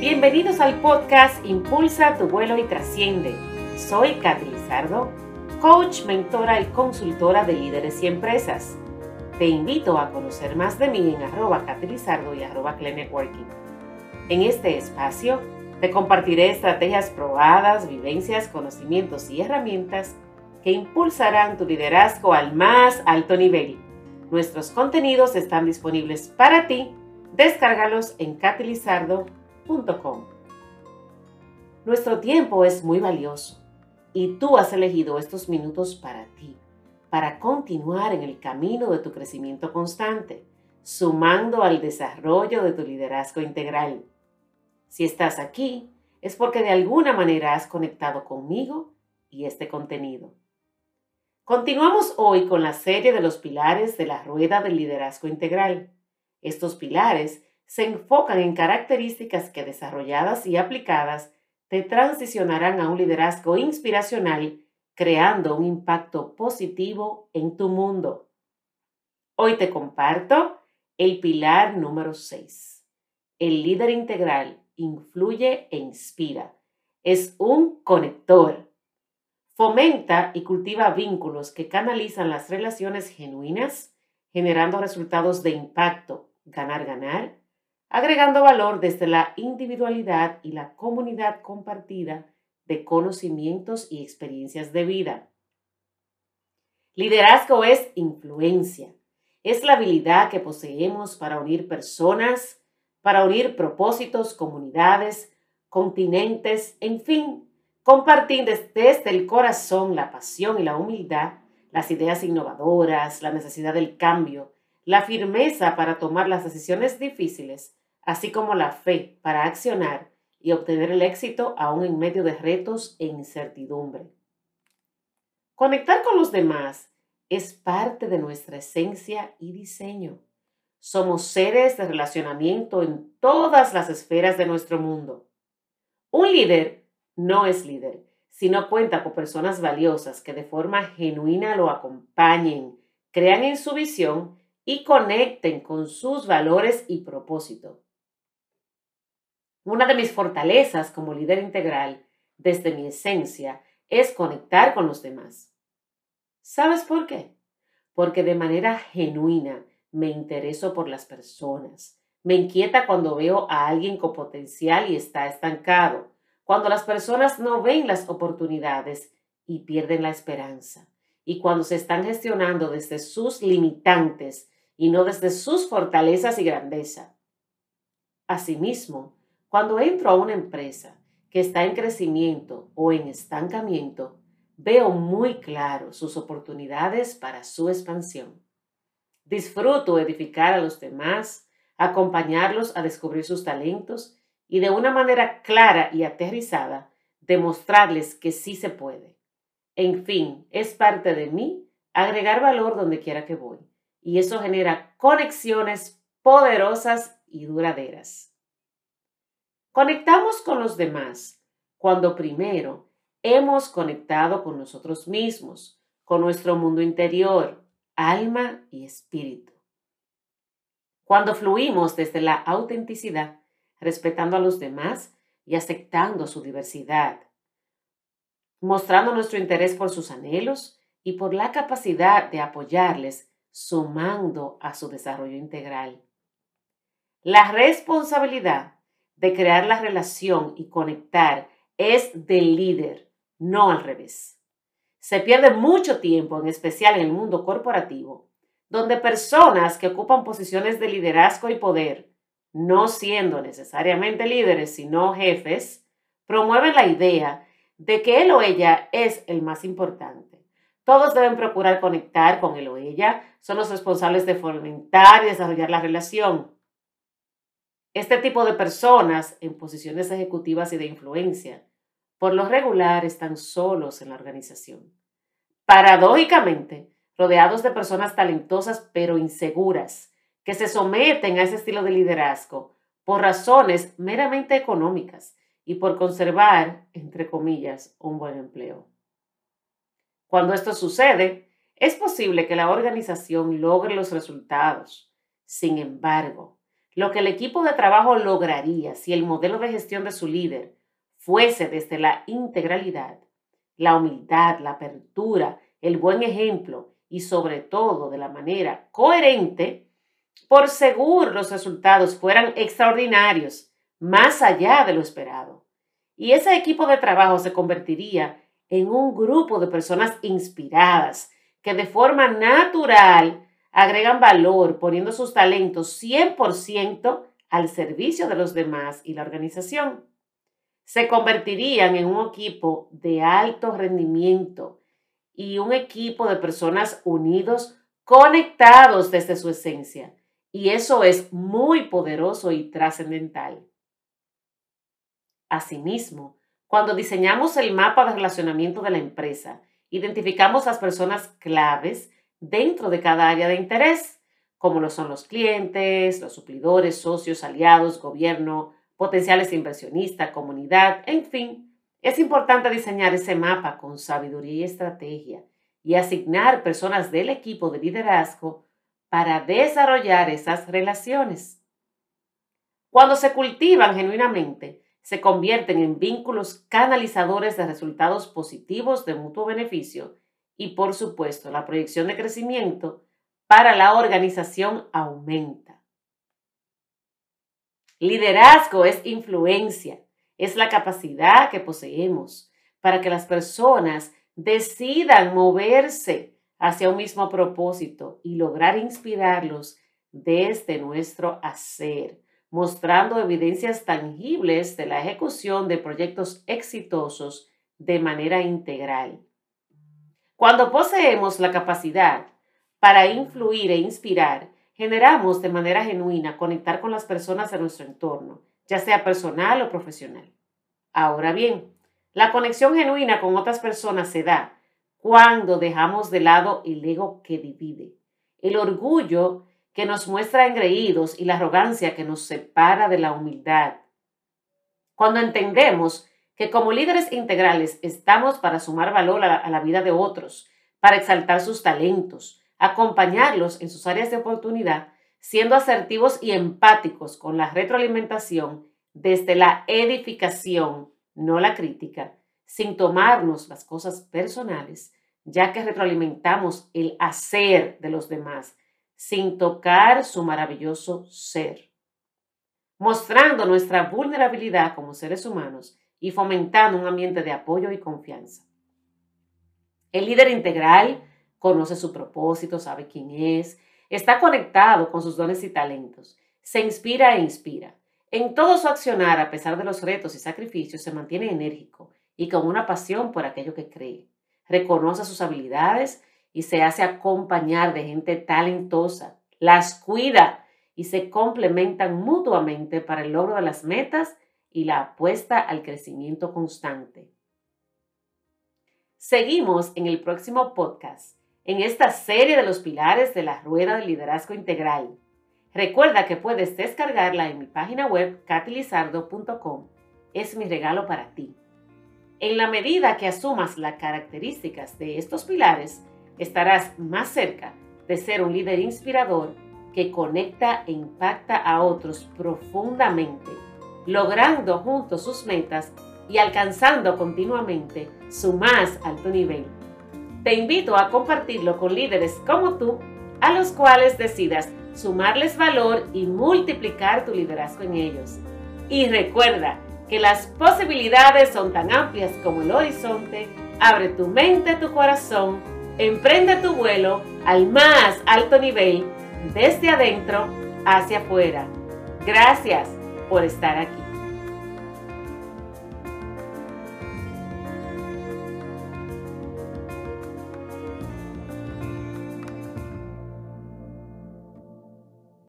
Bienvenidos al podcast Impulsa tu vuelo y trasciende. Soy Lizardo, coach, mentora y consultora de líderes y empresas. Te invito a conocer más de mí en arroba y arroba Networking. En este espacio te compartiré estrategias probadas, vivencias, conocimientos y herramientas que impulsarán tu liderazgo al más alto nivel. Nuestros contenidos están disponibles para ti. Descárgalos en nuestro tiempo es muy valioso y tú has elegido estos minutos para ti, para continuar en el camino de tu crecimiento constante, sumando al desarrollo de tu liderazgo integral. Si estás aquí, es porque de alguna manera has conectado conmigo y este contenido. Continuamos hoy con la serie de los pilares de la rueda del liderazgo integral. Estos pilares se enfocan en características que desarrolladas y aplicadas te transicionarán a un liderazgo inspiracional, creando un impacto positivo en tu mundo. Hoy te comparto el pilar número 6. El líder integral influye e inspira. Es un conector. Fomenta y cultiva vínculos que canalizan las relaciones genuinas, generando resultados de impacto, ganar-ganar, agregando valor desde la individualidad y la comunidad compartida de conocimientos y experiencias de vida. Liderazgo es influencia, es la habilidad que poseemos para unir personas, para unir propósitos, comunidades, continentes, en fin, compartir desde el corazón la pasión y la humildad, las ideas innovadoras, la necesidad del cambio, la firmeza para tomar las decisiones difíciles así como la fe para accionar y obtener el éxito aún en medio de retos e incertidumbre. Conectar con los demás es parte de nuestra esencia y diseño. Somos seres de relacionamiento en todas las esferas de nuestro mundo. Un líder no es líder si no cuenta con personas valiosas que de forma genuina lo acompañen, crean en su visión y conecten con sus valores y propósito. Una de mis fortalezas como líder integral, desde mi esencia, es conectar con los demás. ¿Sabes por qué? Porque de manera genuina me intereso por las personas. Me inquieta cuando veo a alguien con potencial y está estancado, cuando las personas no ven las oportunidades y pierden la esperanza, y cuando se están gestionando desde sus limitantes y no desde sus fortalezas y grandeza. Asimismo, cuando entro a una empresa que está en crecimiento o en estancamiento, veo muy claro sus oportunidades para su expansión. Disfruto edificar a los demás, acompañarlos a descubrir sus talentos y de una manera clara y aterrizada demostrarles que sí se puede. En fin, es parte de mí agregar valor donde quiera que voy y eso genera conexiones poderosas y duraderas. Conectamos con los demás cuando primero hemos conectado con nosotros mismos, con nuestro mundo interior, alma y espíritu. Cuando fluimos desde la autenticidad, respetando a los demás y aceptando su diversidad, mostrando nuestro interés por sus anhelos y por la capacidad de apoyarles, sumando a su desarrollo integral. La responsabilidad de crear la relación y conectar es del líder, no al revés. Se pierde mucho tiempo, en especial en el mundo corporativo, donde personas que ocupan posiciones de liderazgo y poder, no siendo necesariamente líderes, sino jefes, promueven la idea de que él o ella es el más importante. Todos deben procurar conectar con él o ella, son los responsables de fomentar y desarrollar la relación, este tipo de personas en posiciones ejecutivas y de influencia, por lo regular, están solos en la organización. Paradójicamente, rodeados de personas talentosas pero inseguras, que se someten a ese estilo de liderazgo por razones meramente económicas y por conservar, entre comillas, un buen empleo. Cuando esto sucede, es posible que la organización logre los resultados. Sin embargo, lo que el equipo de trabajo lograría si el modelo de gestión de su líder fuese desde la integralidad, la humildad, la apertura, el buen ejemplo y sobre todo de la manera coherente, por seguro los resultados fueran extraordinarios, más allá de lo esperado. Y ese equipo de trabajo se convertiría en un grupo de personas inspiradas que de forma natural agregan valor poniendo sus talentos 100% al servicio de los demás y la organización. Se convertirían en un equipo de alto rendimiento y un equipo de personas unidos, conectados desde su esencia. Y eso es muy poderoso y trascendental. Asimismo, cuando diseñamos el mapa de relacionamiento de la empresa, identificamos las personas claves dentro de cada área de interés, como lo son los clientes, los suplidores, socios, aliados, gobierno, potenciales inversionistas, comunidad, en fin. Es importante diseñar ese mapa con sabiduría y estrategia y asignar personas del equipo de liderazgo para desarrollar esas relaciones. Cuando se cultivan genuinamente, se convierten en vínculos canalizadores de resultados positivos de mutuo beneficio y, por supuesto, la proyección de crecimiento para la organización aumenta. Liderazgo es influencia, es la capacidad que poseemos para que las personas decidan moverse hacia un mismo propósito y lograr inspirarlos desde nuestro hacer mostrando evidencias tangibles de la ejecución de proyectos exitosos de manera integral. Cuando poseemos la capacidad para influir e inspirar, generamos de manera genuina conectar con las personas de nuestro entorno, ya sea personal o profesional. Ahora bien, la conexión genuina con otras personas se da cuando dejamos de lado el ego que divide, el orgullo que nos muestra engreídos y la arrogancia que nos separa de la humildad. Cuando entendemos que como líderes integrales estamos para sumar valor a la, vida de otros, para exaltar sus talentos, acompañarlos en sus áreas de oportunidad, siendo asertivos y empáticos con la retroalimentación desde la edificación, no la crítica, sin tomarnos las cosas personales, ya que retroalimentamos el hacer de los demás sin tocar su maravilloso ser, mostrando nuestra vulnerabilidad como seres humanos y fomentando un ambiente de apoyo y confianza. El líder integral conoce su propósito, sabe quién es, está conectado con sus dones y talentos, se inspira e inspira. En todo su accionar, a pesar de los retos y sacrificios, se mantiene enérgico y con una pasión por aquello que cree. Reconoce sus habilidades y se hace acompañar de gente talentosa, las cuida y se complementan mutuamente para el logro de las metas y la apuesta al crecimiento constante. Seguimos en el próximo podcast, en esta serie de los pilares de la rueda del liderazgo integral. Recuerda que puedes descargarla en mi página web catilizardo.com. Es mi regalo para ti. En la medida que asumas las características de estos pilares, estarás más cerca de ser un líder inspirador que conecta e impacta a otros profundamente, logrando juntos sus metas y alcanzando continuamente su más alto nivel. Te invito a compartirlo con líderes como tú, a los cuales decidas sumarles valor y multiplicar tu liderazgo en ellos. Y recuerda que las posibilidades son tan amplias como el horizonte. Abre tu mente, tu corazón Emprende tu vuelo al más alto nivel, desde adentro hacia afuera. Gracias por estar aquí.